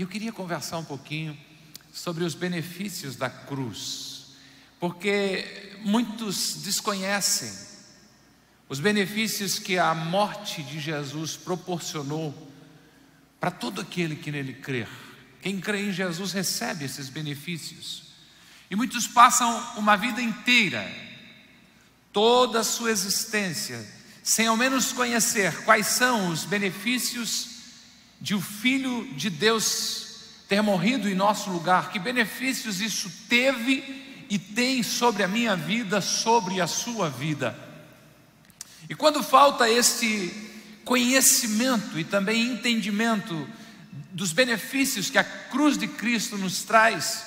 E eu queria conversar um pouquinho sobre os benefícios da cruz, porque muitos desconhecem os benefícios que a morte de Jesus proporcionou para todo aquele que nele crer. Quem crê em Jesus recebe esses benefícios. E muitos passam uma vida inteira, toda a sua existência, sem ao menos conhecer quais são os benefícios de o Filho de Deus ter morrido em nosso lugar, que benefícios isso teve e tem sobre a minha vida, sobre a sua vida. E quando falta este conhecimento e também entendimento dos benefícios que a cruz de Cristo nos traz,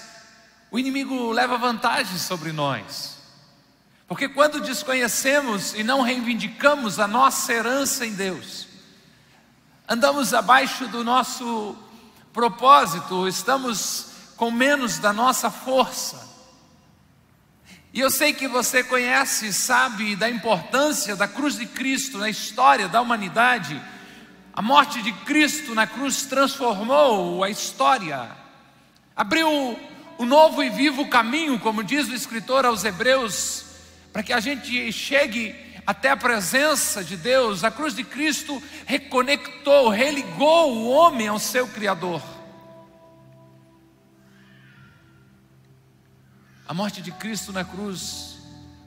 o inimigo leva vantagem sobre nós. Porque quando desconhecemos e não reivindicamos a nossa herança em Deus, andamos abaixo do nosso propósito, estamos com menos da nossa força. E eu sei que você conhece e sabe da importância da cruz de Cristo na história da humanidade. A morte de Cristo na cruz transformou a história, abriu o novo e vivo caminho, como diz o escritor aos Hebreus, para que a gente chegue até a presença de Deus, a cruz de Cristo reconectou, religou o homem ao seu Criador. A morte de Cristo na cruz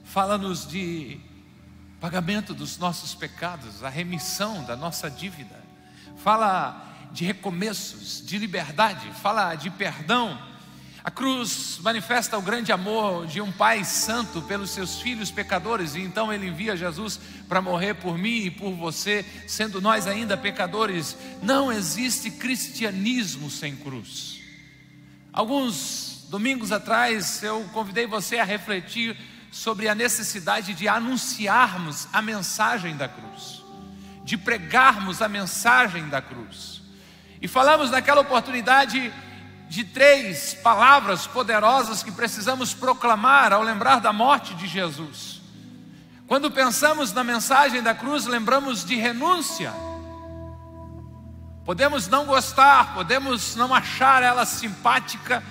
fala-nos de pagamento dos nossos pecados, a remissão da nossa dívida, fala de recomeços, de liberdade, fala de perdão a cruz manifesta o grande amor de um Pai santo pelos seus filhos pecadores, e então ele envia Jesus para morrer por mim e por você, sendo nós ainda pecadores. Não existe cristianismo sem cruz. Alguns domingos atrás eu convidei você a refletir sobre a necessidade de anunciarmos a mensagem da cruz, de pregarmos a mensagem da cruz. E falamos naquela oportunidade de três palavras poderosas que precisamos proclamar ao lembrar da morte de Jesus. Quando pensamos na mensagem da cruz, lembramos de renúncia. Podemos não gostar, podemos não achar ela simpática,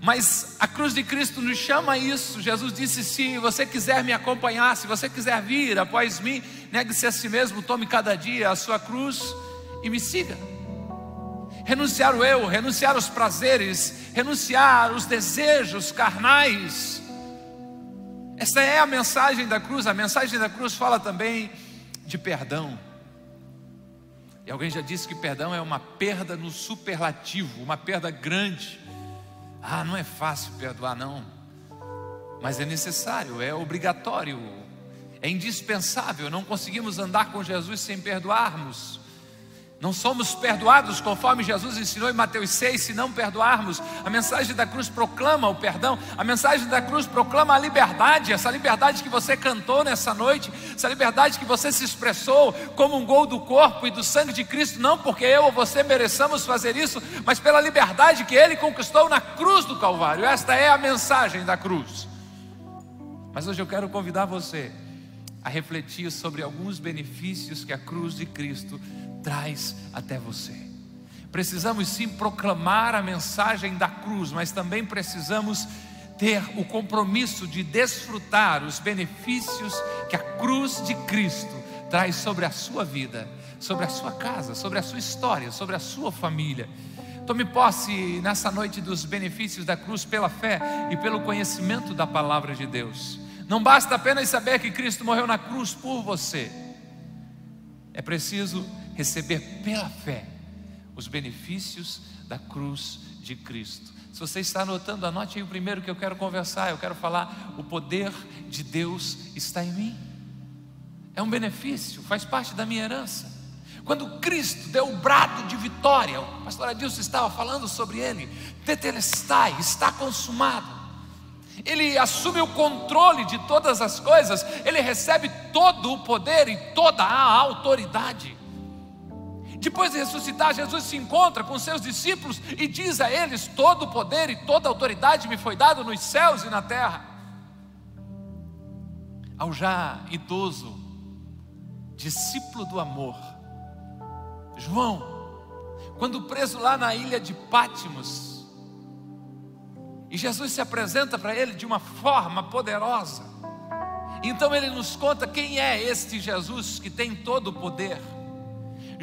mas a cruz de Cristo nos chama a isso. Jesus disse: Se você quiser me acompanhar, se você quiser vir após mim, negue-se a si mesmo, tome cada dia a sua cruz e me siga renunciar o eu, renunciar os prazeres, renunciar os desejos carnais. Essa é a mensagem da cruz. A mensagem da cruz fala também de perdão. E alguém já disse que perdão é uma perda no superlativo, uma perda grande. Ah, não é fácil perdoar, não. Mas é necessário, é obrigatório, é indispensável. Não conseguimos andar com Jesus sem perdoarmos. Não somos perdoados conforme Jesus ensinou em Mateus 6, se não perdoarmos. A mensagem da cruz proclama o perdão, a mensagem da cruz proclama a liberdade, essa liberdade que você cantou nessa noite, essa liberdade que você se expressou como um gol do corpo e do sangue de Cristo, não porque eu ou você mereçamos fazer isso, mas pela liberdade que ele conquistou na cruz do Calvário. Esta é a mensagem da cruz. Mas hoje eu quero convidar você a refletir sobre alguns benefícios que a cruz de Cristo traz até você. Precisamos sim proclamar a mensagem da cruz, mas também precisamos ter o compromisso de desfrutar os benefícios que a cruz de Cristo traz sobre a sua vida, sobre a sua casa, sobre a sua história, sobre a sua família. Tome posse nessa noite dos benefícios da cruz pela fé e pelo conhecimento da palavra de Deus. Não basta apenas saber que Cristo morreu na cruz por você, é preciso receber pela fé os benefícios da cruz de Cristo. Se você está anotando, anote aí o primeiro que eu quero conversar. Eu quero falar: o poder de Deus está em mim. É um benefício, faz parte da minha herança. Quando Cristo deu o brado de vitória, o pastor Adilson estava falando sobre ele, tetelestai, está consumado. Ele assume o controle de todas as coisas, ele recebe todo o poder e toda a autoridade. Depois de ressuscitar, Jesus se encontra com seus discípulos e diz a eles: Todo o poder e toda a autoridade me foi dado nos céus e na terra. Ao já idoso, discípulo do amor, João, quando preso lá na ilha de Pátimos, e Jesus se apresenta para ele de uma forma poderosa. Então ele nos conta quem é este Jesus que tem todo o poder.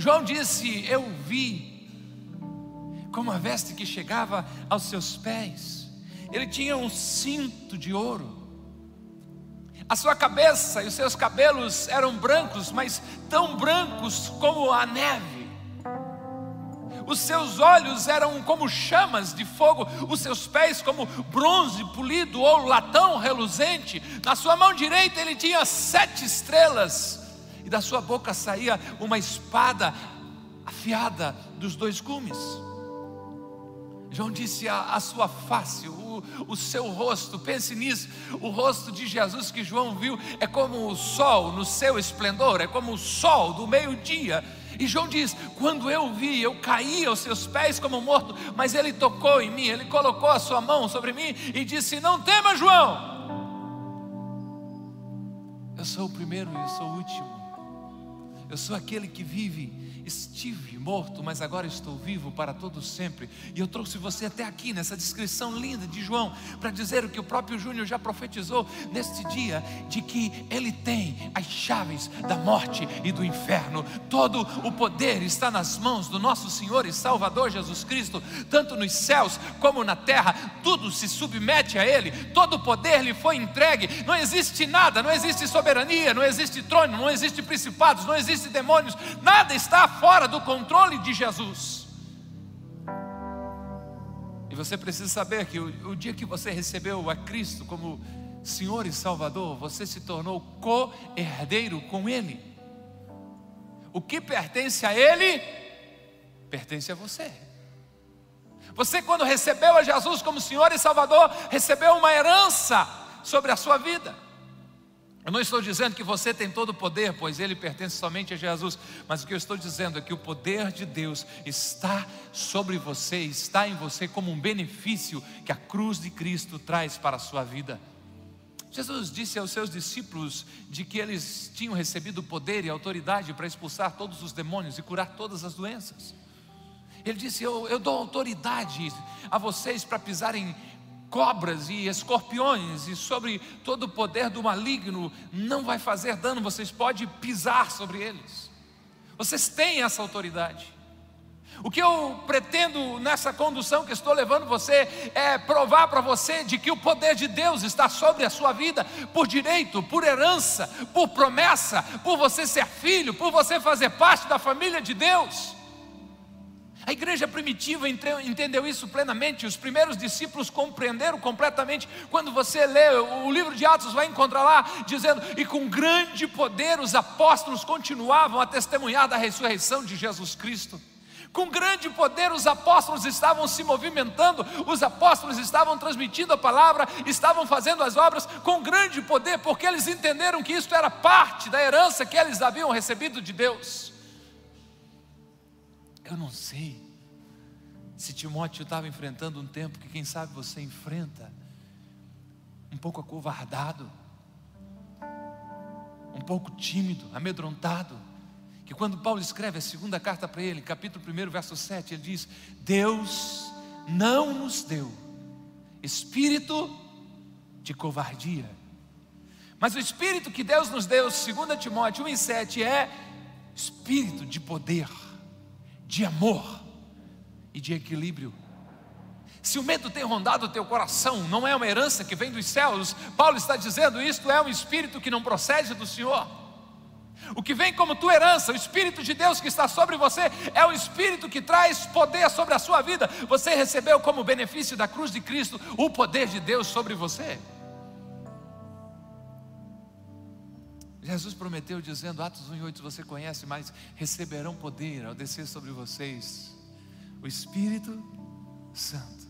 João disse: Eu vi como a veste que chegava aos seus pés. Ele tinha um cinto de ouro. A sua cabeça e os seus cabelos eram brancos, mas tão brancos como a neve. Os seus olhos eram como chamas de fogo, os seus pés como bronze polido ou latão reluzente. Na sua mão direita ele tinha sete estrelas, da sua boca saía uma espada afiada dos dois gumes. João disse a, a sua face, o, o seu rosto, pense nisso, o rosto de Jesus que João viu é como o sol no seu esplendor, é como o sol do meio-dia. E João diz: quando eu vi, eu caí aos seus pés como morto, mas ele tocou em mim, ele colocou a sua mão sobre mim e disse: Não tema, João. Eu sou o primeiro e eu sou o último. Eu sou aquele que vive estive morto, mas agora estou vivo para todo sempre. E eu trouxe você até aqui nessa descrição linda de João para dizer o que o próprio Júnior já profetizou neste dia de que ele tem as chaves da morte e do inferno. Todo o poder está nas mãos do nosso Senhor e Salvador Jesus Cristo, tanto nos céus como na terra. Tudo se submete a ele. Todo o poder lhe foi entregue. Não existe nada, não existe soberania, não existe trono, não existe principados, não existe demônios. Nada está fora do controle de Jesus. E você precisa saber que o, o dia que você recebeu a Cristo como Senhor e Salvador, você se tornou co-herdeiro com Ele. O que pertence a Ele, pertence a você. Você, quando recebeu a Jesus como Senhor e Salvador, recebeu uma herança sobre a sua vida. Eu não estou dizendo que você tem todo o poder, pois ele pertence somente a Jesus, mas o que eu estou dizendo é que o poder de Deus está sobre você, está em você como um benefício que a cruz de Cristo traz para a sua vida. Jesus disse aos seus discípulos de que eles tinham recebido poder e autoridade para expulsar todos os demônios e curar todas as doenças. Ele disse: Eu, eu dou autoridade a vocês para pisarem cobras e escorpiões e sobre todo o poder do maligno, não vai fazer dano, vocês podem pisar sobre eles. Vocês têm essa autoridade. O que eu pretendo nessa condução que estou levando você é provar para você de que o poder de Deus está sobre a sua vida por direito, por herança, por promessa, por você ser filho, por você fazer parte da família de Deus. A igreja primitiva entendeu isso plenamente, os primeiros discípulos compreenderam completamente. Quando você lê o livro de Atos, vai encontrar lá dizendo: E com grande poder os apóstolos continuavam a testemunhar da ressurreição de Jesus Cristo. Com grande poder os apóstolos estavam se movimentando, os apóstolos estavam transmitindo a palavra, estavam fazendo as obras com grande poder, porque eles entenderam que isso era parte da herança que eles haviam recebido de Deus. Eu não sei se Timóteo estava enfrentando um tempo que, quem sabe, você enfrenta, um pouco acovardado, um pouco tímido, amedrontado. Que quando Paulo escreve a segunda carta para ele, capítulo 1, verso 7, ele diz: Deus não nos deu espírito de covardia, mas o espírito que Deus nos deu, 2 Timóteo 1, 7, é espírito de poder de amor e de equilíbrio. Se o medo tem rondado o teu coração, não é uma herança que vem dos céus, Paulo está dizendo: isto é um espírito que não procede do Senhor. O que vem como tua herança, o Espírito de Deus que está sobre você, é o Espírito que traz poder sobre a sua vida. Você recebeu como benefício da cruz de Cristo o poder de Deus sobre você. Jesus prometeu dizendo, Atos 1,8 você conhece, mas receberão poder ao descer sobre vocês o Espírito Santo.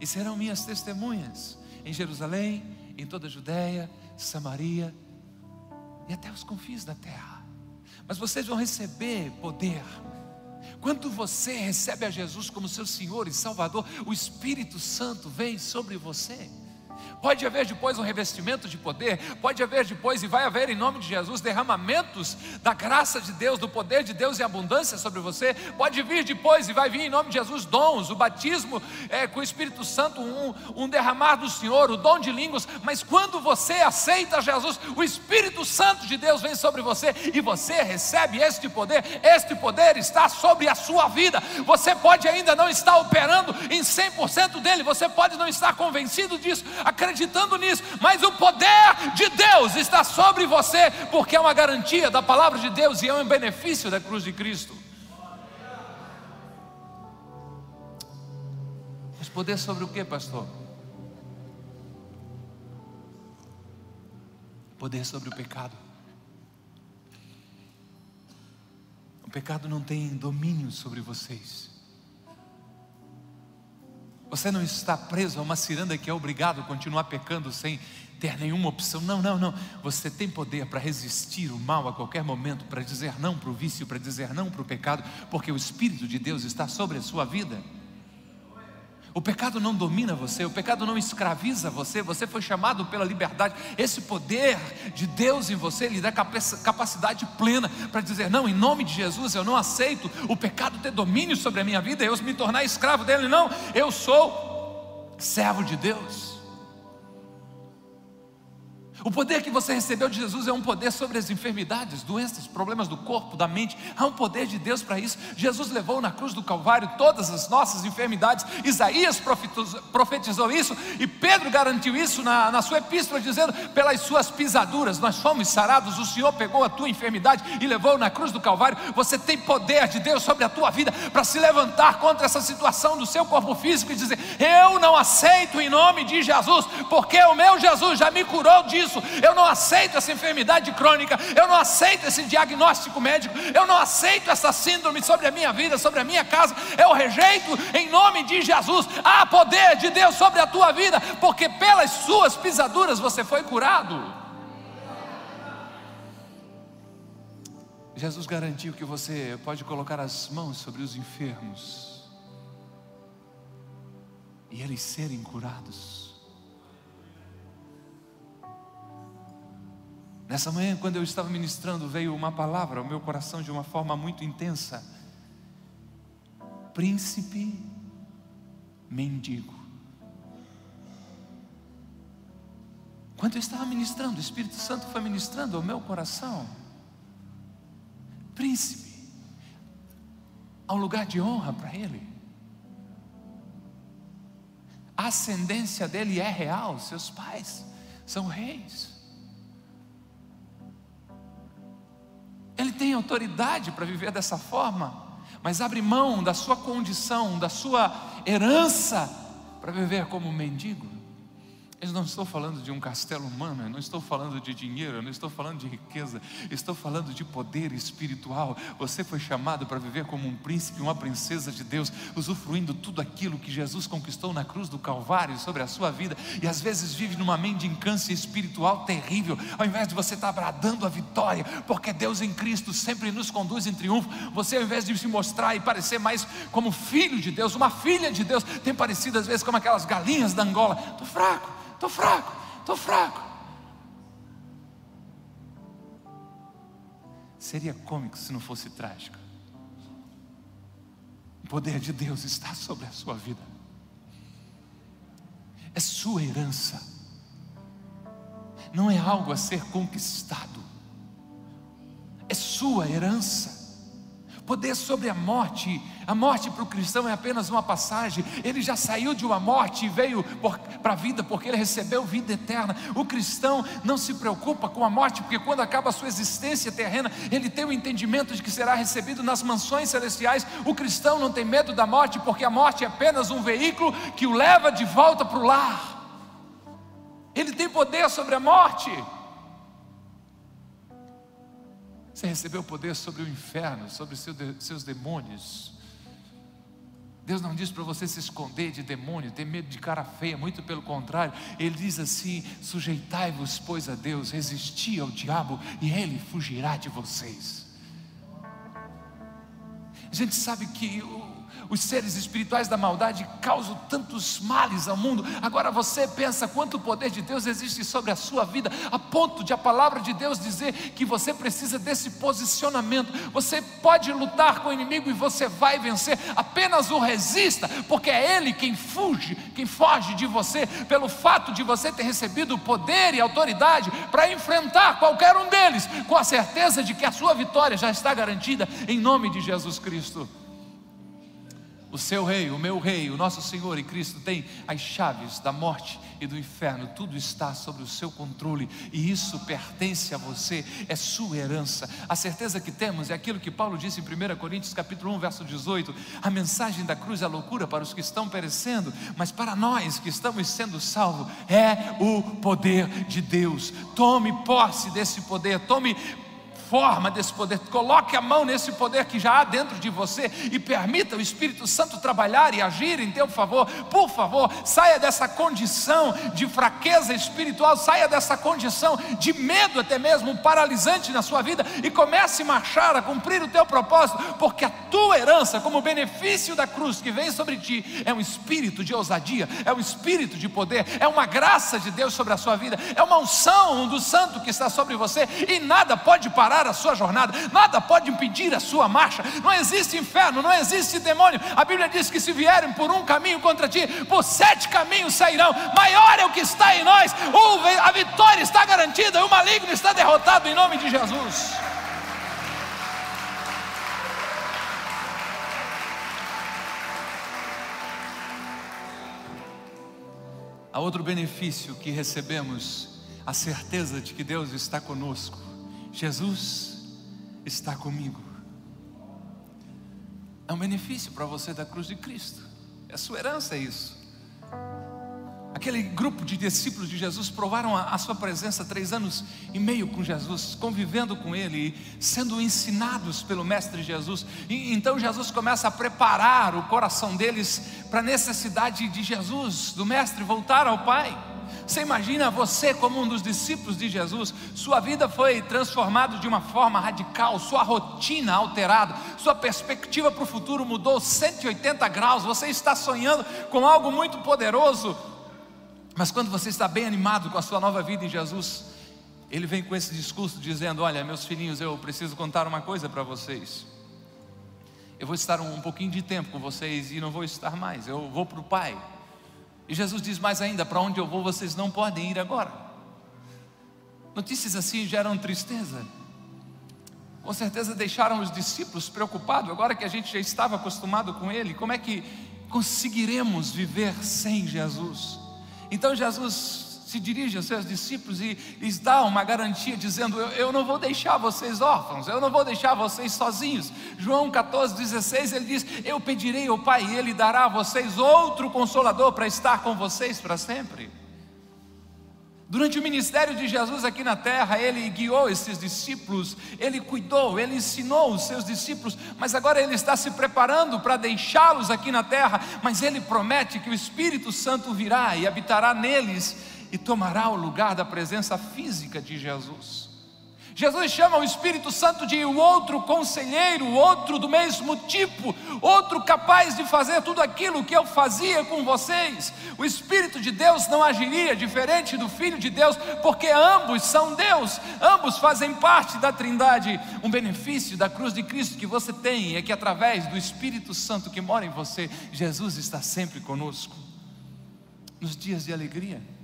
E serão minhas testemunhas em Jerusalém, em toda a Judéia, Samaria e até os confins da terra. Mas vocês vão receber poder. Quando você recebe a Jesus como seu Senhor e Salvador, o Espírito Santo vem sobre você. Pode haver depois um revestimento de poder, pode haver depois, e vai haver em nome de Jesus, derramamentos da graça de Deus, do poder de Deus e abundância sobre você. Pode vir depois, e vai vir em nome de Jesus, dons, o batismo é, com o Espírito Santo, um, um derramar do Senhor, o dom de línguas. Mas quando você aceita Jesus, o Espírito Santo de Deus vem sobre você e você recebe este poder. Este poder está sobre a sua vida. Você pode ainda não estar operando em 100% dele, você pode não estar convencido disso, acreditando acreditando nisso, mas o poder de Deus está sobre você, porque é uma garantia da palavra de Deus e é um benefício da cruz de Cristo. Mas poder sobre o que, pastor? Poder sobre o pecado. O pecado não tem domínio sobre vocês. Você não está preso a uma ciranda que é obrigado a continuar pecando sem ter nenhuma opção. Não, não, não. Você tem poder para resistir o mal a qualquer momento, para dizer não para o vício, para dizer não para o pecado, porque o Espírito de Deus está sobre a sua vida. O pecado não domina você, o pecado não escraviza você, você foi chamado pela liberdade. Esse poder de Deus em você lhe dá capacidade plena para dizer: não, em nome de Jesus, eu não aceito o pecado ter domínio sobre a minha vida, eu me tornar escravo dele. Não, eu sou servo de Deus. O poder que você recebeu de Jesus é um poder sobre as enfermidades, doenças, problemas do corpo, da mente. Há um poder de Deus para isso. Jesus levou na cruz do Calvário todas as nossas enfermidades. Isaías profetizou isso e Pedro garantiu isso na, na sua epístola, dizendo: pelas suas pisaduras nós fomos sarados. O Senhor pegou a tua enfermidade e levou na cruz do Calvário. Você tem poder de Deus sobre a tua vida para se levantar contra essa situação do seu corpo físico e dizer: Eu não aceito em nome de Jesus, porque o meu Jesus já me curou disso isso, eu não aceito essa enfermidade crônica, eu não aceito esse diagnóstico médico, eu não aceito essa síndrome sobre a minha vida, sobre a minha casa, eu rejeito em nome de Jesus. Há poder de Deus sobre a tua vida, porque pelas suas pisaduras você foi curado. Jesus garantiu que você pode colocar as mãos sobre os enfermos e eles serem curados. Nessa manhã, quando eu estava ministrando, veio uma palavra ao meu coração de uma forma muito intensa: Príncipe mendigo. Quando eu estava ministrando, o Espírito Santo foi ministrando ao meu coração. Príncipe, há um lugar de honra para ele. A ascendência dele é real, seus pais são reis. Autoridade para viver dessa forma, mas abre mão da sua condição, da sua herança, para viver como mendigo. Eu não estou falando de um castelo humano, eu não estou falando de dinheiro, eu não estou falando de riqueza, estou falando de poder espiritual. Você foi chamado para viver como um príncipe, uma princesa de Deus, usufruindo tudo aquilo que Jesus conquistou na cruz do Calvário sobre a sua vida, e às vezes vive numa mendicância espiritual terrível, ao invés de você estar bradando a vitória, porque Deus em Cristo sempre nos conduz em triunfo. Você, ao invés de se mostrar e parecer mais como filho de Deus, uma filha de Deus, tem parecido às vezes como aquelas galinhas da Angola. Estou fraco estou fraco, estou fraco. Seria cômico se não fosse trágico. O poder de Deus está sobre a sua vida, é sua herança, não é algo a ser conquistado, é sua herança poder sobre a morte. A morte para o cristão é apenas uma passagem. Ele já saiu de uma morte e veio para a vida porque ele recebeu vida eterna. O cristão não se preocupa com a morte, porque quando acaba a sua existência terrena, ele tem o entendimento de que será recebido nas mansões celestiais. O cristão não tem medo da morte, porque a morte é apenas um veículo que o leva de volta para o lar. Ele tem poder sobre a morte. Você recebeu poder sobre o inferno, sobre seus demônios. Deus não diz para você se esconder de demônio, ter medo de cara feia, muito pelo contrário, Ele diz assim: sujeitai-vos, pois, a Deus, resisti ao diabo e ele fugirá de vocês. A gente sabe que o, os seres espirituais da maldade causam tantos males ao mundo. Agora você pensa quanto poder de Deus existe sobre a sua vida, a ponto de a palavra de Deus dizer que você precisa desse posicionamento. Você pode lutar com o inimigo e você vai vencer. Apenas o resista, porque é ele quem fuge, quem foge de você, pelo fato de você ter recebido poder e autoridade para enfrentar qualquer um deles, com a certeza de que a sua vitória já está garantida em nome de Jesus Cristo. O seu rei, o meu rei, o nosso Senhor e Cristo tem as chaves da morte e do inferno, tudo está sob o seu controle e isso pertence a você, é sua herança. A certeza que temos é aquilo que Paulo disse em 1 Coríntios capítulo 1, verso 18: a mensagem da cruz é loucura para os que estão perecendo, mas para nós que estamos sendo salvos é o poder de Deus. Tome posse desse poder, tome forma desse poder, coloque a mão nesse poder que já há dentro de você e permita o Espírito Santo trabalhar e agir em teu favor. Por favor, saia dessa condição de fraqueza espiritual, saia dessa condição de medo, até mesmo paralisante na sua vida e comece a marchar, a cumprir o teu propósito, porque a tua herança, como benefício da cruz que vem sobre ti, é um espírito de ousadia, é um espírito de poder, é uma graça de Deus sobre a sua vida, é uma unção do santo que está sobre você e nada pode parar parar a sua jornada, nada pode impedir a sua marcha. Não existe inferno, não existe demônio. A Bíblia diz que se vierem por um caminho contra ti, por sete caminhos sairão. Maior é o que está em nós, a vitória está garantida, o maligno está derrotado em nome de Jesus. Há outro benefício que recebemos, a certeza de que Deus está conosco. Jesus está comigo. É um benefício para você da cruz de Cristo. É sua herança isso. Aquele grupo de discípulos de Jesus provaram a, a, sua presença três anos e meio com Jesus, convivendo com Ele, sendo ensinados pelo Mestre Jesus. E então Jesus começa a preparar o coração deles para a necessidade de Jesus, do Mestre, voltar ao Pai. Você imagina você como um dos discípulos de Jesus, sua vida foi transformada de uma forma radical, sua rotina alterada, sua perspectiva para o futuro mudou 180 graus, você está sonhando com algo muito poderoso, mas quando você está bem animado com a sua nova vida em Jesus, ele vem com esse discurso dizendo: Olha, meus filhinhos, eu preciso contar uma coisa para vocês. Eu vou estar um pouquinho de tempo com vocês e não vou estar mais, eu vou para o Pai. E Jesus diz mais ainda: Para onde eu vou, vocês não podem ir agora. Notícias assim geram tristeza. Com certeza deixaram os discípulos preocupados, agora que a gente já estava acostumado com Ele, como é que conseguiremos viver sem Jesus? Então Jesus se dirige aos seus discípulos e lhes dá uma garantia, dizendo: eu, eu, não vou deixar vocês órfãos, eu não vou deixar vocês sozinhos. João 14, 16, ele diz: Eu pedirei ao Pai, e Ele dará a vocês outro consolador para estar com vocês para sempre. Durante o ministério de Jesus aqui na terra, ele guiou esses discípulos, ele cuidou, ele ensinou os seus discípulos, mas agora ele está se preparando para deixá-los aqui na terra. Mas ele promete que o Espírito Santo virá e habitará neles e tomará o lugar da presença física de Jesus. Jesus chama o Espírito Santo de outro conselheiro, outro do mesmo tipo, outro capaz de fazer tudo aquilo que eu fazia com vocês. O Espírito de Deus não agiria diferente do Filho de Deus, porque ambos são Deus, ambos fazem parte da Trindade. Um benefício da cruz de Cristo que você tem é que através do Espírito Santo que mora em você, Jesus está sempre conosco. Nos dias de alegria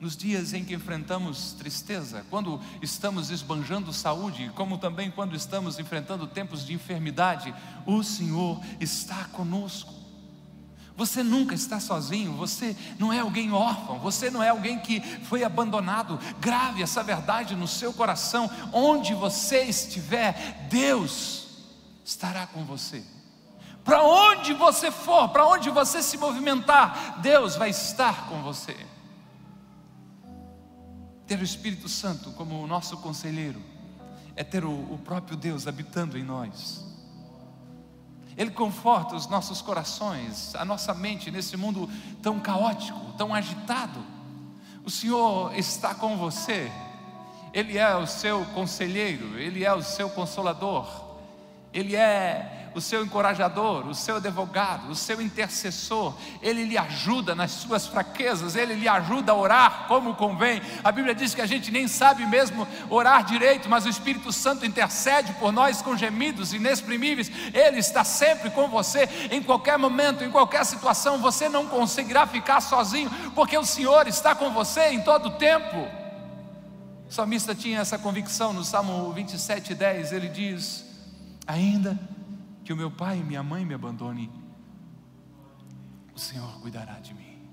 nos dias em que enfrentamos tristeza, quando estamos esbanjando saúde, como também quando estamos enfrentando tempos de enfermidade, o Senhor está conosco. Você nunca está sozinho, você não é alguém órfão, você não é alguém que foi abandonado. Grave essa verdade no seu coração, onde você estiver, Deus estará com você. Para onde você for, para onde você se movimentar, Deus vai estar com você ter o Espírito Santo como o nosso conselheiro, é ter o, o próprio Deus habitando em nós. Ele conforta os nossos corações, a nossa mente nesse mundo tão caótico, tão agitado. O Senhor está com você, Ele é o seu conselheiro, Ele é o seu consolador, Ele é o seu encorajador, o seu advogado, o seu intercessor. Ele lhe ajuda nas suas fraquezas, ele lhe ajuda a orar como convém. A Bíblia diz que a gente nem sabe mesmo orar direito, mas o Espírito Santo intercede por nós com gemidos inexprimíveis. Ele está sempre com você em qualquer momento, em qualquer situação. Você não conseguirá ficar sozinho, porque o Senhor está com você em todo o tempo. O salmista tinha essa convicção no Salmo 27, 10. Ele diz: Ainda que o meu pai e minha mãe me abandonem, o Senhor cuidará de mim.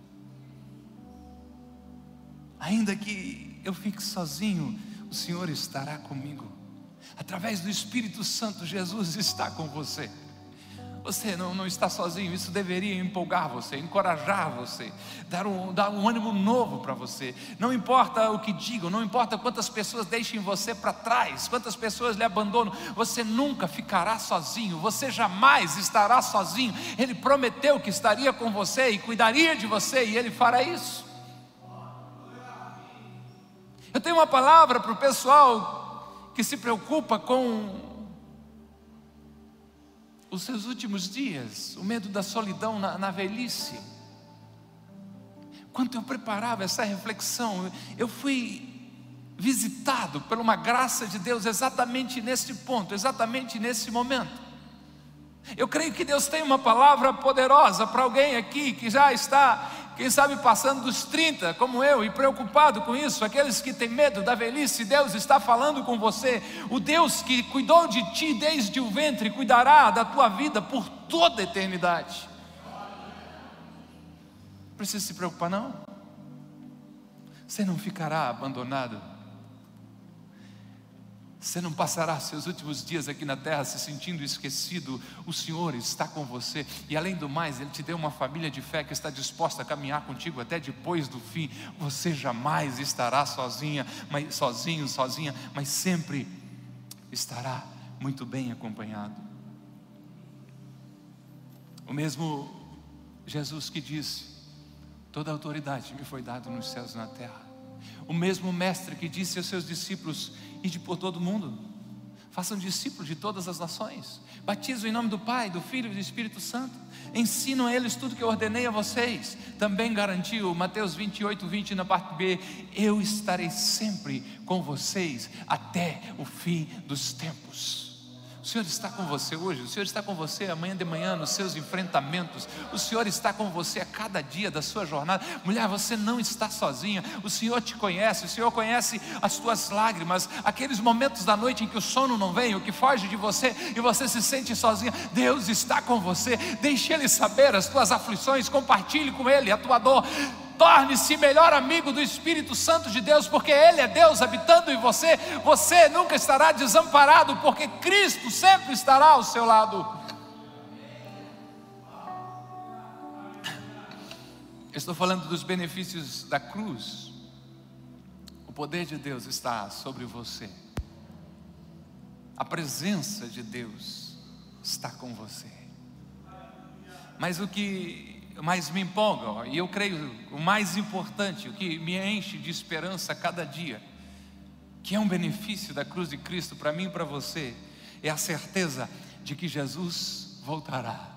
Ainda que eu fique sozinho, o Senhor estará comigo. Através do Espírito Santo, Jesus está com você. Você não, não está sozinho, isso deveria empolgar você, encorajar você, dar um, dar um ânimo novo para você. Não importa o que digam, não importa quantas pessoas deixem você para trás, quantas pessoas lhe abandonam, você nunca ficará sozinho, você jamais estará sozinho. Ele prometeu que estaria com você e cuidaria de você, e ele fará isso. Eu tenho uma palavra para o pessoal que se preocupa com os seus últimos dias, o medo da solidão na, na velhice. Quando eu preparava essa reflexão, eu fui visitado por uma graça de Deus exatamente nesse ponto, exatamente nesse momento. Eu creio que Deus tem uma palavra poderosa para alguém aqui que já está quem sabe passando dos 30, como eu, e preocupado com isso, aqueles que têm medo da velhice, Deus está falando com você. O Deus que cuidou de ti desde o ventre, cuidará da tua vida por toda a eternidade. Não precisa se preocupar, não. Você não ficará abandonado você não passará seus últimos dias aqui na terra se sentindo esquecido. O Senhor está com você. E além do mais, Ele te deu uma família de fé que está disposta a caminhar contigo até depois do fim. Você jamais estará sozinha, mas, sozinho, sozinha, mas sempre estará muito bem acompanhado. O mesmo Jesus que disse: Toda autoridade me foi dada nos céus e na terra. O mesmo mestre que disse aos seus discípulos: Ide por todo mundo, façam discípulos de todas as nações, batizam em nome do Pai, do Filho e do Espírito Santo, ensinam a eles tudo que eu ordenei a vocês. Também garantiu, Mateus 28, 20, na parte B: Eu estarei sempre com vocês até o fim dos tempos. O Senhor está com você hoje, o Senhor está com você amanhã de manhã nos seus enfrentamentos, o Senhor está com você a cada dia da sua jornada. Mulher, você não está sozinha, o Senhor te conhece, o Senhor conhece as tuas lágrimas, aqueles momentos da noite em que o sono não vem, o que foge de você e você se sente sozinha. Deus está com você, deixe Ele saber as tuas aflições, compartilhe com Ele a tua dor. Torne-se melhor amigo do Espírito Santo de Deus, porque Ele é Deus habitando em você. Você nunca estará desamparado, porque Cristo sempre estará ao seu lado. Estou falando dos benefícios da cruz. O poder de Deus está sobre você. A presença de Deus está com você. Mas o que mais me empolga, e eu creio o mais importante, o que me enche de esperança a cada dia, que é um benefício da cruz de Cristo para mim e para você, é a certeza de que Jesus voltará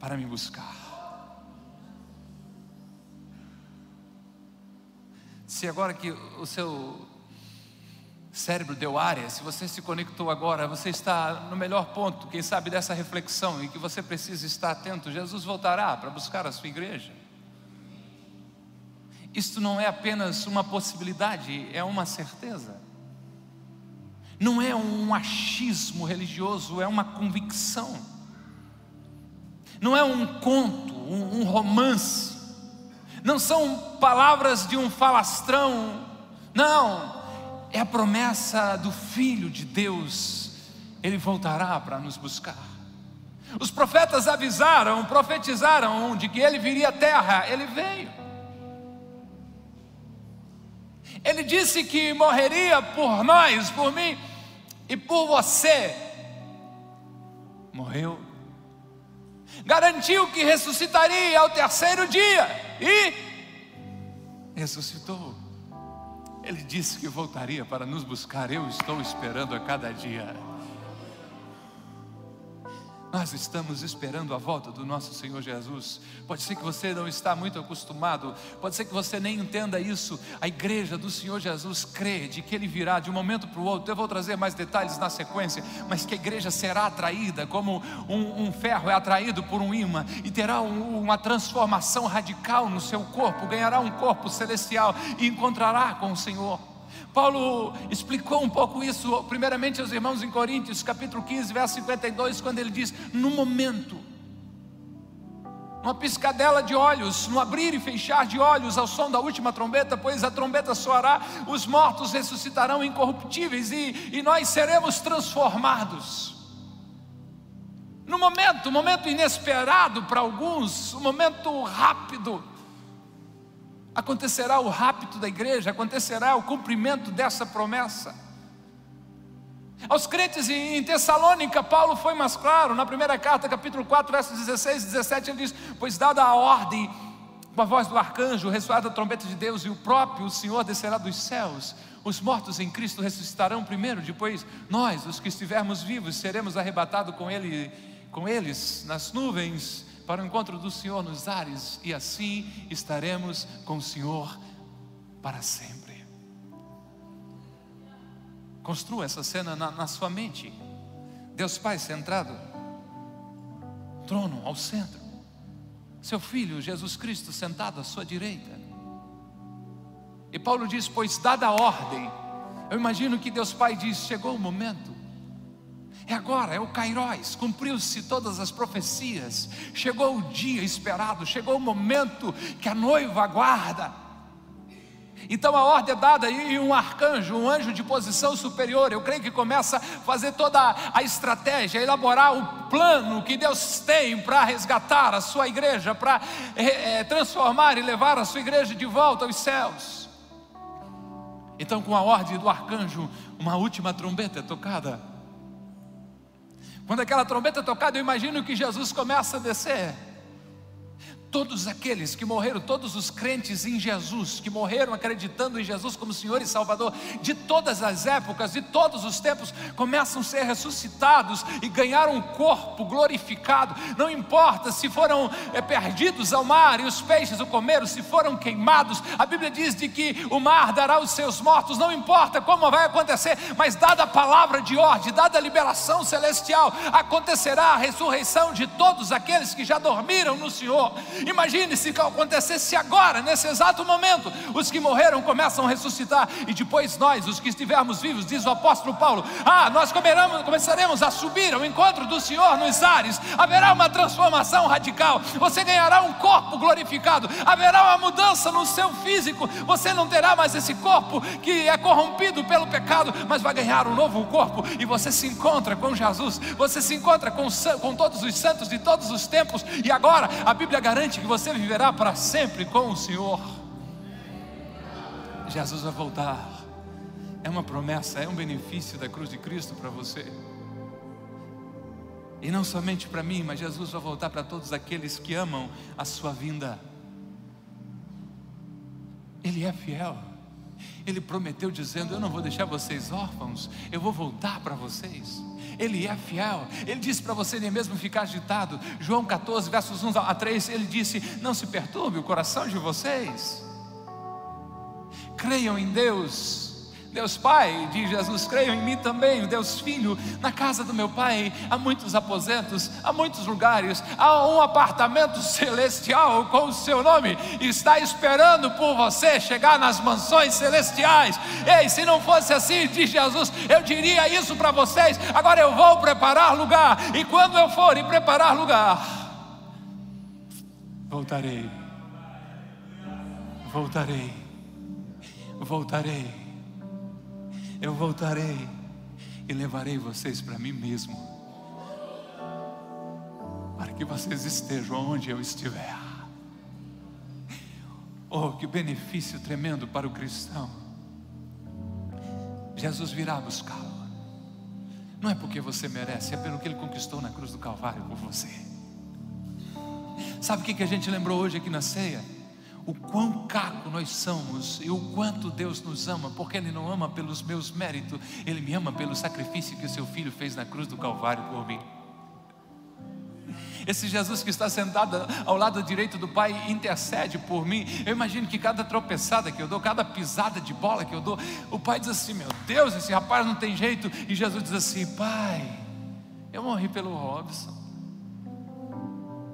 para me buscar. Se agora que o seu cérebro deu área, se você se conectou agora, você está no melhor ponto, quem sabe, dessa reflexão e que você precisa estar atento. Jesus voltará para buscar a sua igreja. Isto não é apenas uma possibilidade, é uma certeza. Não é um achismo religioso, é uma convicção. Não é um conto, um, um romance. Não são palavras de um falastrão. Não, é a promessa do Filho de Deus, ele voltará para nos buscar. Os profetas avisaram, profetizaram de que ele viria à terra, ele veio. Ele disse que morreria por nós, por mim e por você. Morreu. Garantiu que ressuscitaria ao terceiro dia e ressuscitou. Ele disse que voltaria para nos buscar. Eu estou esperando a cada dia. Nós estamos esperando a volta do nosso Senhor Jesus. Pode ser que você não está muito acostumado, pode ser que você nem entenda isso. A igreja do Senhor Jesus crê de que Ele virá de um momento para o outro. Eu vou trazer mais detalhes na sequência, mas que a igreja será atraída como um, um ferro é atraído por um imã e terá um, uma transformação radical no seu corpo, ganhará um corpo celestial e encontrará com o Senhor. Paulo explicou um pouco isso, primeiramente aos irmãos em Coríntios, capítulo 15, verso 52, quando ele diz: No momento, uma piscadela de olhos, no abrir e fechar de olhos ao som da última trombeta, pois a trombeta soará, os mortos ressuscitarão incorruptíveis e, e nós seremos transformados. No momento, um momento inesperado para alguns, um momento rápido, acontecerá o rapto da igreja, acontecerá o cumprimento dessa promessa. Aos crentes em Tessalônica, Paulo foi mais claro, na primeira carta, capítulo 4, versos 16 e 17, ele diz: Pois dada a ordem, com a voz do arcanjo, ressoada a trombeta de Deus, e o próprio Senhor descerá dos céus, os mortos em Cristo ressuscitarão primeiro, depois nós, os que estivermos vivos, seremos arrebatados com ele, com eles nas nuvens para o encontro do Senhor nos ares, e assim estaremos com o Senhor para sempre. Construa essa cena na, na sua mente. Deus Pai centrado, trono ao centro, seu Filho Jesus Cristo sentado à sua direita. E Paulo diz: Pois dada a ordem, eu imagino que Deus Pai diz: Chegou o momento é agora, é o Kairóis, cumpriu-se todas as profecias, chegou o dia esperado, chegou o momento que a noiva aguarda. Então a ordem é dada e um arcanjo, um anjo de posição superior, eu creio que começa a fazer toda a estratégia, elaborar o plano que Deus tem para resgatar a sua igreja, para é, transformar e levar a sua igreja de volta aos céus. Então, com a ordem do arcanjo, uma última trombeta é tocada. Quando aquela trombeta é tocada, eu imagino que Jesus começa a descer. Todos aqueles que morreram, todos os crentes em Jesus, que morreram acreditando em Jesus como Senhor e Salvador, de todas as épocas, de todos os tempos, começam a ser ressuscitados e ganhar um corpo glorificado. Não importa se foram é, perdidos ao mar e os peixes o comeram, se foram queimados. A Bíblia diz de que o mar dará os seus mortos. Não importa como vai acontecer, mas dada a palavra de ordem, dada a liberação celestial, acontecerá a ressurreição de todos aqueles que já dormiram no Senhor. Imagine se acontecesse agora, nesse exato momento, os que morreram começam a ressuscitar, e depois nós, os que estivermos vivos, diz o apóstolo Paulo: Ah, nós começaremos a subir ao encontro do Senhor nos ares, haverá uma transformação radical, você ganhará um corpo glorificado, haverá uma mudança no seu físico, você não terá mais esse corpo que é corrompido pelo pecado, mas vai ganhar um novo corpo, e você se encontra com Jesus, você se encontra com, com todos os santos de todos os tempos, e agora a Bíblia garante garante que você viverá para sempre com o Senhor. Jesus vai voltar. É uma promessa, é um benefício da cruz de Cristo para você. E não somente para mim, mas Jesus vai voltar para todos aqueles que amam a sua vinda. Ele é fiel. Ele prometeu dizendo: Eu não vou deixar vocês órfãos, eu vou voltar para vocês. Ele é fiel. Ele disse para você nem mesmo ficar agitado. João 14, versos 1 a 3, ele disse: Não se perturbe o coração de vocês. Creiam em Deus Deus Pai, diz Jesus, creiam em mim também, Deus Filho, na casa do meu Pai há muitos aposentos, há muitos lugares, há um apartamento celestial com o seu nome, está esperando por você chegar nas mansões celestiais. Ei, se não fosse assim, diz Jesus, eu diria isso para vocês. Agora eu vou preparar lugar, e quando eu for e preparar lugar, voltarei, voltarei, voltarei eu voltarei e levarei vocês para mim mesmo, para que vocês estejam onde eu estiver. Oh, que benefício tremendo para o cristão! Jesus virá buscá-lo. Não é porque você merece, é pelo que ele conquistou na cruz do Calvário por você. Sabe o que a gente lembrou hoje aqui na ceia? O quão caco nós somos e o quanto Deus nos ama, porque Ele não ama pelos meus méritos, Ele me ama pelo sacrifício que o Seu Filho fez na cruz do Calvário por mim. Esse Jesus que está sentado ao lado direito do Pai intercede por mim. Eu imagino que cada tropeçada que eu dou, cada pisada de bola que eu dou, o Pai diz assim: Meu Deus, esse rapaz não tem jeito. E Jesus diz assim: Pai, eu morri pelo Robson.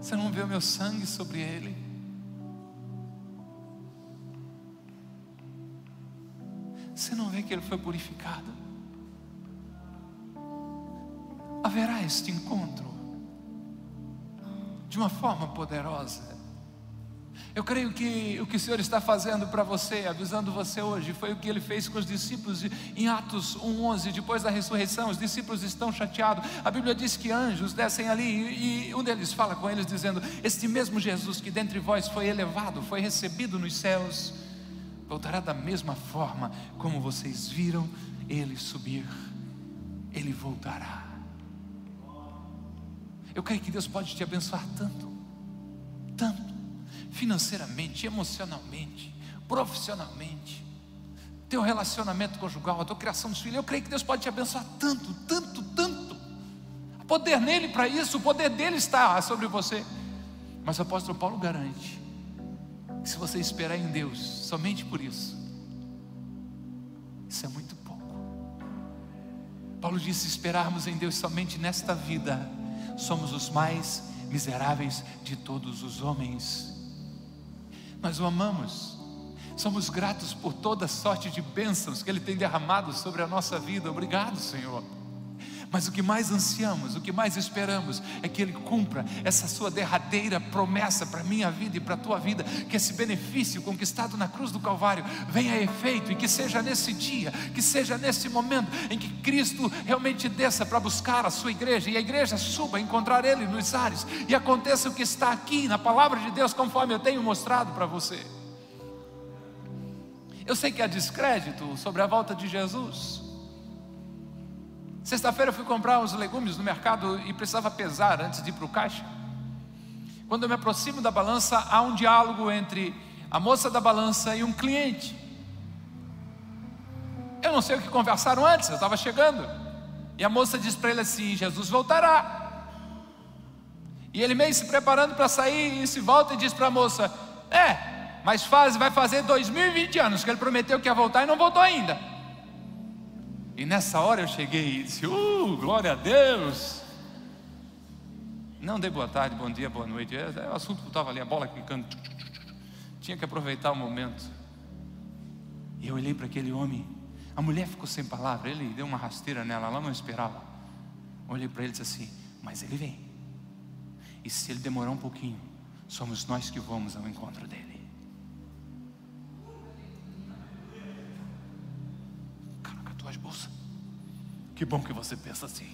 Você não vê o meu sangue sobre ele? Você não vê que ele foi purificado? Haverá este encontro de uma forma poderosa. Eu creio que o que o Senhor está fazendo para você, avisando você hoje, foi o que ele fez com os discípulos em Atos 1:11, depois da ressurreição. Os discípulos estão chateados. A Bíblia diz que anjos descem ali e um deles fala com eles dizendo: "Este mesmo Jesus que dentre vós foi elevado, foi recebido nos céus, voltará da mesma forma como vocês viram ele subir. Ele voltará." Eu creio que Deus pode te abençoar tanto, tanto, financeiramente, emocionalmente, profissionalmente, teu relacionamento conjugal, a tua criação dos filhos. Eu creio que Deus pode te abençoar tanto, tanto, tanto. O poder nele para isso, o poder dele está sobre você. Mas o apóstolo Paulo garante se você esperar em Deus somente por isso, isso é muito pouco. Paulo disse: esperarmos em Deus somente nesta vida, somos os mais miseráveis de todos os homens. Nós o amamos, somos gratos por toda sorte de bênçãos que Ele tem derramado sobre a nossa vida. Obrigado, Senhor. Mas o que mais ansiamos, o que mais esperamos é que Ele cumpra essa sua derradeira promessa para a minha vida e para a tua vida, que esse benefício conquistado na cruz do Calvário venha a efeito e que seja nesse dia, que seja nesse momento em que Cristo realmente desça para buscar a sua igreja e a igreja suba a encontrar Ele nos ares e aconteça o que está aqui na palavra de Deus, conforme eu tenho mostrado para você. Eu sei que há descrédito sobre a volta de Jesus. Sexta-feira eu fui comprar uns legumes no mercado e precisava pesar antes de ir para o caixa. Quando eu me aproximo da balança, há um diálogo entre a moça da balança e um cliente. Eu não sei o que conversaram antes, eu estava chegando. E a moça diz para ele assim: Jesus voltará. E ele meio se preparando para sair e se volta e diz para a moça: É, mas faz, vai fazer 2020 anos que ele prometeu que ia voltar e não voltou ainda. E nessa hora eu cheguei e disse: Uh, glória a Deus! Não dei boa tarde, bom dia, boa noite. É, é o assunto que estava ali, a bola quicando. Tinha que aproveitar o momento. E eu olhei para aquele homem. A mulher ficou sem palavra. Ele deu uma rasteira nela, ela não esperava. Olhei para ele e disse assim: Mas ele vem. E se ele demorar um pouquinho, somos nós que vamos ao encontro dele. Que bom que você pensa assim.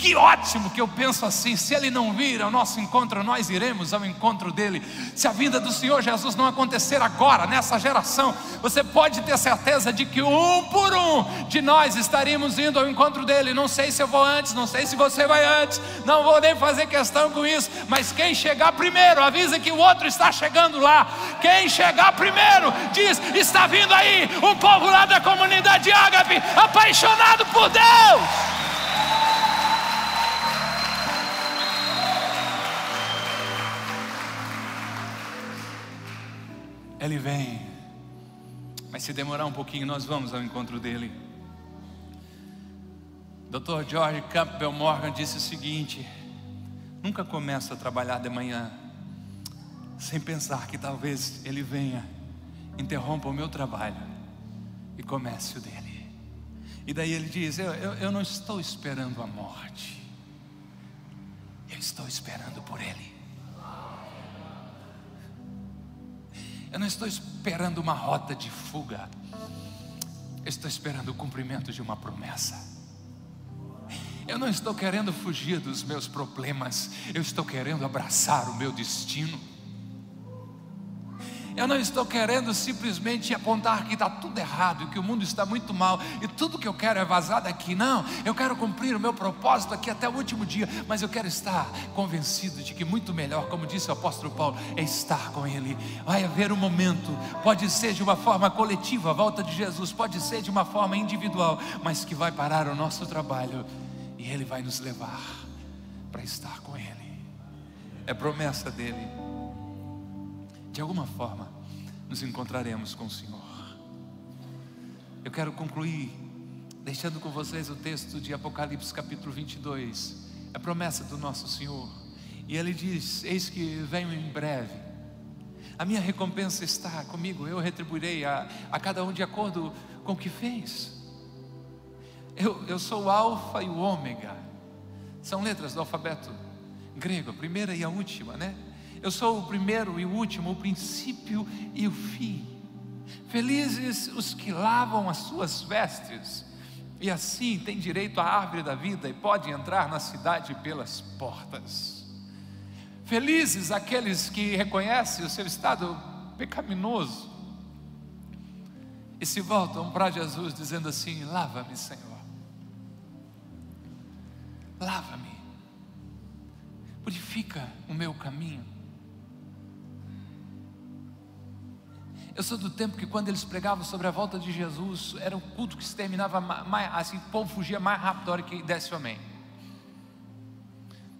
Que ótimo que eu penso assim. Se ele não vir ao nosso encontro, nós iremos ao encontro dele. Se a vinda do Senhor Jesus não acontecer agora, nessa geração, você pode ter certeza de que um por um de nós estaremos indo ao encontro dele. Não sei se eu vou antes, não sei se você vai antes, não vou nem fazer questão com isso. Mas quem chegar primeiro, avisa que o outro está chegando lá. Quem chegar primeiro, diz: está vindo aí um povo lá da comunidade Ágape, apaixonado por Deus. Ele vem, mas se demorar um pouquinho, nós vamos ao encontro dele. Dr. George Campbell Morgan disse o seguinte: nunca começo a trabalhar de manhã sem pensar que talvez ele venha, interrompa o meu trabalho e comece o dele. E daí ele diz: eu, eu, eu não estou esperando a morte, eu estou esperando por ele. Eu não estou esperando uma rota de fuga. Eu estou esperando o cumprimento de uma promessa. Eu não estou querendo fugir dos meus problemas. Eu estou querendo abraçar o meu destino. Eu não estou querendo simplesmente apontar que está tudo errado, que o mundo está muito mal e tudo que eu quero é vazar daqui. Não, eu quero cumprir o meu propósito aqui até o último dia, mas eu quero estar convencido de que muito melhor, como disse o apóstolo Paulo, é estar com Ele. Vai haver um momento, pode ser de uma forma coletiva, a volta de Jesus, pode ser de uma forma individual, mas que vai parar o nosso trabalho e Ele vai nos levar para estar com Ele. É promessa dele. De alguma forma, nos encontraremos com o Senhor. Eu quero concluir deixando com vocês o texto de Apocalipse capítulo 22. É a promessa do nosso Senhor. E ele diz: Eis que venho em breve. A minha recompensa está comigo, eu retribuirei a, a cada um de acordo com o que fez. Eu, eu sou o Alfa e o Ômega, são letras do alfabeto grego, a primeira e a última, né? Eu sou o primeiro e o último, o princípio e o fim. Felizes os que lavam as suas vestes, e assim têm direito à árvore da vida e podem entrar na cidade pelas portas. Felizes aqueles que reconhecem o seu estado pecaminoso e se voltam para Jesus dizendo assim: Lava-me, Senhor. Lava-me. Purifica o meu caminho. Eu sou do tempo que quando eles pregavam sobre a volta de Jesus, era um culto que se terminava mais, assim, o povo fugia mais rápido da hora que desse o amém.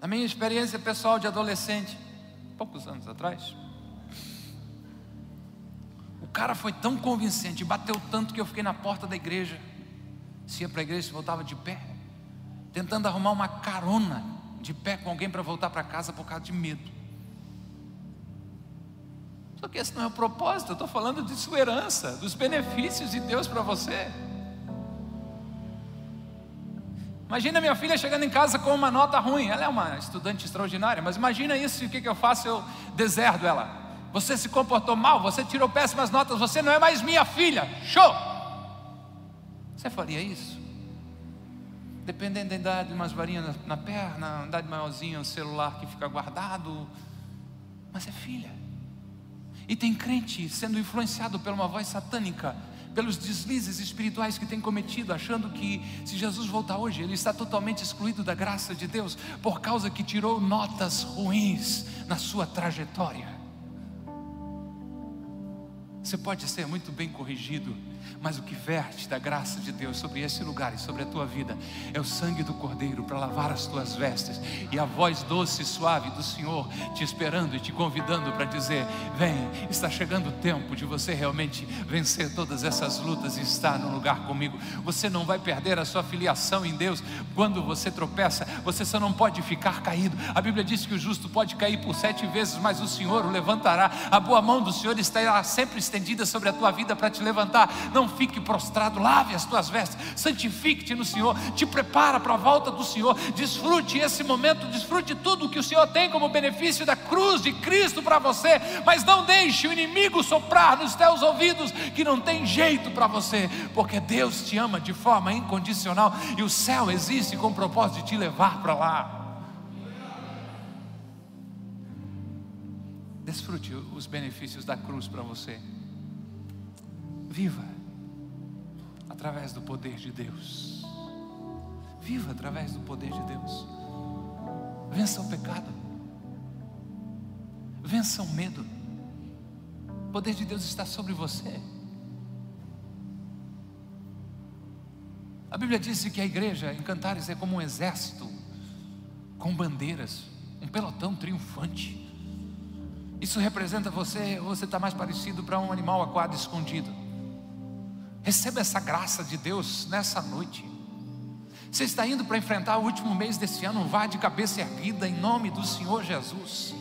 Na minha experiência pessoal de adolescente, poucos anos atrás, o cara foi tão convincente, bateu tanto que eu fiquei na porta da igreja. Se ia para a igreja, se voltava de pé, tentando arrumar uma carona de pé com alguém para voltar para casa por causa de medo. Só que esse não é o propósito, eu estou falando de sua herança, dos benefícios de Deus para você. Imagina minha filha chegando em casa com uma nota ruim. Ela é uma estudante extraordinária, mas imagina isso o que, que eu faço? Eu deserto ela. Você se comportou mal, você tirou péssimas notas, você não é mais minha filha. Show! Você faria isso? Dependendo da idade, umas varinhas na, na perna, idade maiorzinha, um celular que fica guardado. Mas é filha. E tem crente sendo influenciado por uma voz satânica, pelos deslizes espirituais que tem cometido, achando que se Jesus voltar hoje, ele está totalmente excluído da graça de Deus, por causa que tirou notas ruins na sua trajetória. Você pode ser muito bem corrigido, mas o que verte da graça de Deus sobre esse lugar e sobre a tua vida é o sangue do Cordeiro para lavar as tuas vestes e a voz doce e suave do Senhor te esperando e te convidando para dizer: Vem, está chegando o tempo de você realmente vencer todas essas lutas e estar no lugar comigo. Você não vai perder a sua filiação em Deus quando você tropeça, você só não pode ficar caído. A Bíblia diz que o justo pode cair por sete vezes, mas o Senhor o levantará. A boa mão do Senhor está sempre estendida sobre a tua vida para te levantar. Não fique prostrado, lave as tuas vestes, santifique-te no Senhor, te prepara para a volta do Senhor, desfrute esse momento, desfrute tudo que o Senhor tem como benefício da cruz de Cristo para você, mas não deixe o inimigo soprar nos teus ouvidos que não tem jeito para você, porque Deus te ama de forma incondicional e o céu existe com o propósito de te levar para lá. Desfrute os benefícios da cruz para você. Viva através do poder de Deus. Viva através do poder de Deus. Vença o pecado. Vença o medo. O poder de Deus está sobre você. A Bíblia diz que a igreja em Cantares é como um exército com bandeiras, um pelotão triunfante. Isso representa você, você está mais parecido para um animal aquado escondido. Receba essa graça de Deus nessa noite. Você está indo para enfrentar o último mês desse ano, vá de cabeça erguida em nome do Senhor Jesus.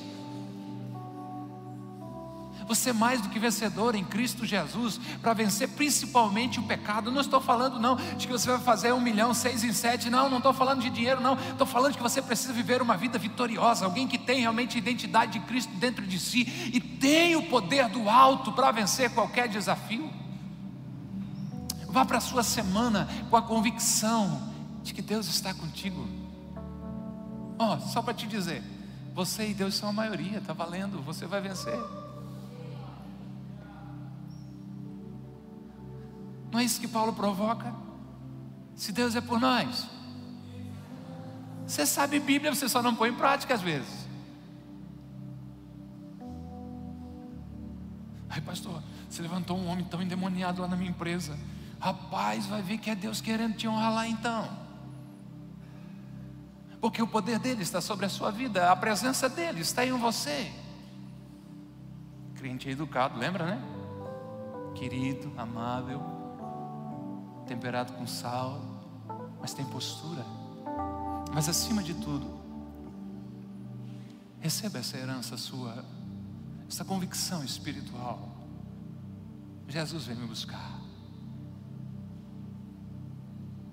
Você é mais do que vencedor em Cristo Jesus, para vencer principalmente o pecado. Não estou falando não de que você vai fazer um milhão, seis em sete, não, não estou falando de dinheiro, não. Estou falando que você precisa viver uma vida vitoriosa, alguém que tem realmente identidade de Cristo dentro de si e tem o poder do alto para vencer qualquer desafio. Vá para a sua semana com a convicção de que Deus está contigo. Ó, oh, só para te dizer, você e Deus são a maioria, está valendo, você vai vencer. Não é isso que Paulo provoca? Se Deus é por nós, você sabe Bíblia, você só não põe em prática às vezes. Ai, pastor, você levantou um homem tão endemoniado lá na minha empresa. Rapaz, vai ver que é Deus querendo te honrar lá então. Porque o poder dele está sobre a sua vida, a presença dele está em você. Crente educado, lembra, né? Querido, amável, temperado com sal, mas tem postura. Mas acima de tudo, receba essa herança sua, essa convicção espiritual. Jesus vem me buscar.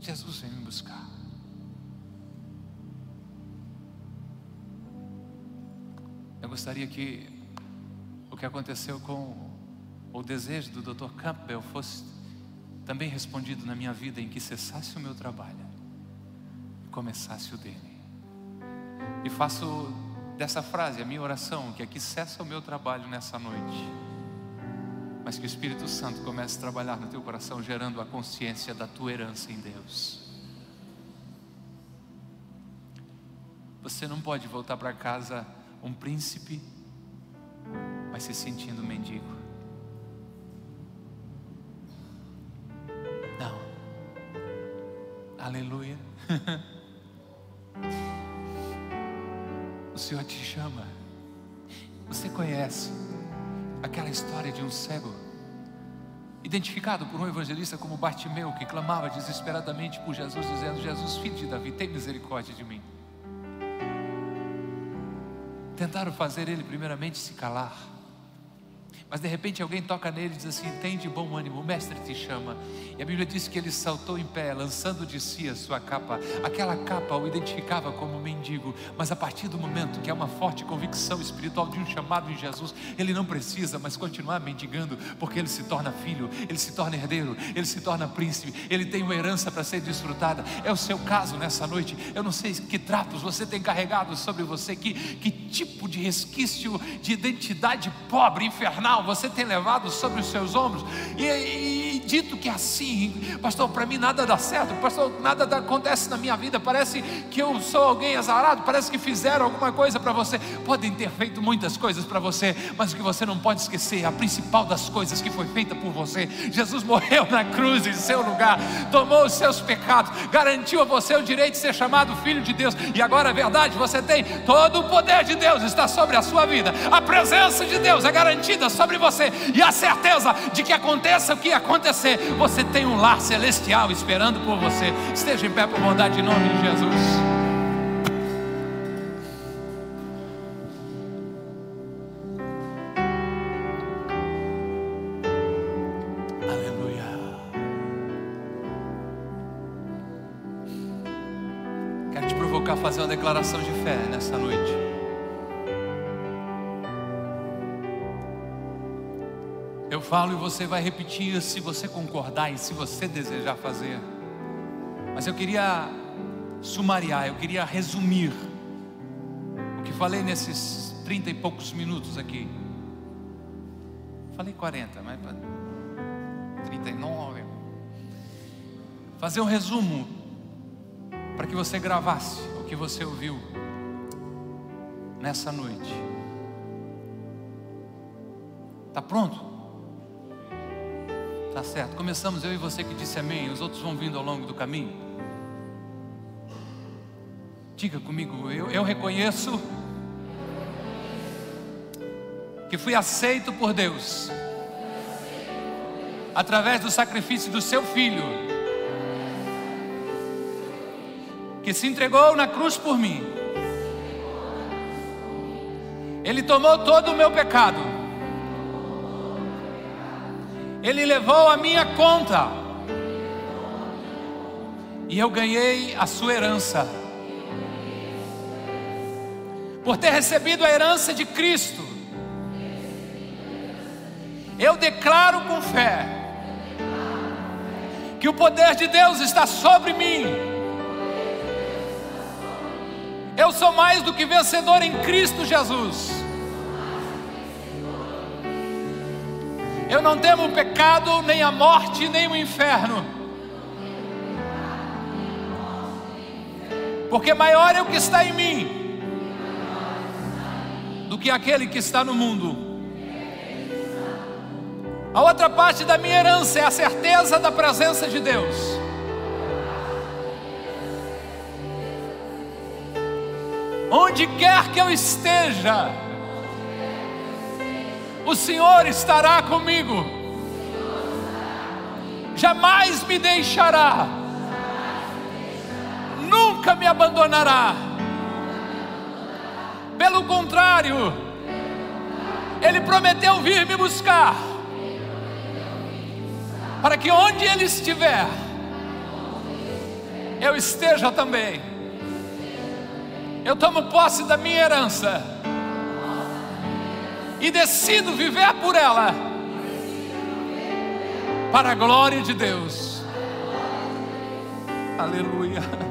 Jesus vem me buscar. Eu gostaria que o que aconteceu com o desejo do Dr. Campbell fosse também respondido na minha vida em que cessasse o meu trabalho e começasse o dele. E faço dessa frase a minha oração, que aqui cessa o meu trabalho nessa noite, mas que o Espírito Santo comece a trabalhar no teu coração, gerando a consciência da tua herança em Deus. Você não pode voltar para casa um príncipe, mas se sentindo mendigo. Identificado por um evangelista como Bartimeu, que clamava desesperadamente por Jesus, dizendo: Jesus, filho de Davi, tem misericórdia de mim. Tentaram fazer ele, primeiramente, se calar. Mas de repente alguém toca nele e diz assim: Tem de bom ânimo, o mestre te chama. E a Bíblia diz que ele saltou em pé, lançando de si a sua capa. Aquela capa o identificava como mendigo, mas a partir do momento que há uma forte convicção espiritual de um chamado em Jesus, ele não precisa mais continuar mendigando, porque ele se torna filho, ele se torna herdeiro, ele se torna príncipe, ele tem uma herança para ser desfrutada. É o seu caso nessa noite. Eu não sei que trapos você tem carregado sobre você, que, que tipo de resquício de identidade pobre, infernal você tem levado sobre os seus ombros. e, e, e dito que assim assim, pastor, para mim nada dá certo, pastor, nada acontece na minha vida, parece que eu sou alguém azarado, parece que fizeram alguma coisa para você. Podem ter feito muitas coisas para você, mas o que você não pode esquecer, a principal das coisas que foi feita por você, Jesus morreu na cruz em seu lugar, tomou os seus pecados, garantiu a você o direito de ser chamado filho de Deus, e agora é verdade, você tem todo o poder de Deus está sobre a sua vida, a presença de Deus é garantida sobre você, e a certeza de que aconteça o que acontecer, você tem um lar celestial esperando por você. Esteja em pé por bondade em nome de Jesus. Fazer uma declaração de fé nessa noite. Eu falo e você vai repetir se você concordar e se você desejar fazer. Mas eu queria sumariar, eu queria resumir o que falei nesses trinta e poucos minutos aqui. Falei 40, mas 39. Fazer um resumo para que você gravasse o que você ouviu nessa noite. Tá pronto? Tá certo. Começamos eu e você que disse amém. Os outros vão vindo ao longo do caminho. Diga comigo, eu, eu reconheço que fui aceito por Deus através do sacrifício do seu filho, que se entregou na cruz por mim. Ele tomou todo o meu pecado ele levou a minha conta. E eu ganhei a sua herança. Por ter recebido a herança de Cristo, eu declaro com fé que o poder de Deus está sobre mim. Eu sou mais do que vencedor em Cristo Jesus. Eu não temo o pecado, nem a morte, nem o inferno. Porque maior é o que está em mim do que aquele que está no mundo. A outra parte da minha herança é a certeza da presença de Deus. Onde quer que eu esteja, o Senhor estará comigo. Jamais me deixará. Nunca me abandonará. Pelo contrário, Ele prometeu vir me buscar. Para que onde Ele estiver, eu esteja também. Eu tomo posse da minha herança e decido viver por ela, para a glória de Deus. Aleluia.